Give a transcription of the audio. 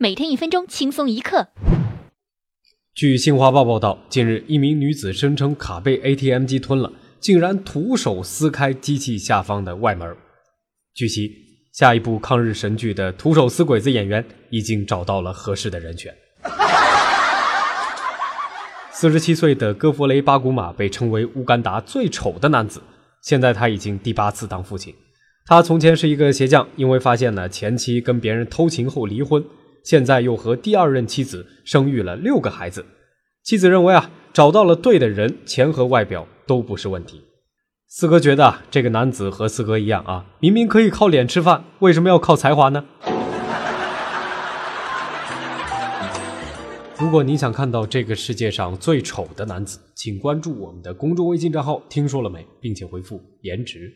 每天一分钟，轻松一刻。据新华报报道，近日一名女子声称卡被 ATM 机吞了，竟然徒手撕开机器下方的外门。据悉，下一部抗日神剧的徒手撕鬼子演员已经找到了合适的人选。四十七岁的戈弗雷·巴古马被称为乌干达最丑的男子，现在他已经第八次当父亲。他从前是一个鞋匠，因为发现呢前妻跟别人偷情后离婚。现在又和第二任妻子生育了六个孩子，妻子认为啊找到了对的人，钱和外表都不是问题。四哥觉得啊这个男子和四哥一样啊，明明可以靠脸吃饭，为什么要靠才华呢？如果你想看到这个世界上最丑的男子，请关注我们的公众微信账号“听说了没”，并且回复“颜值”。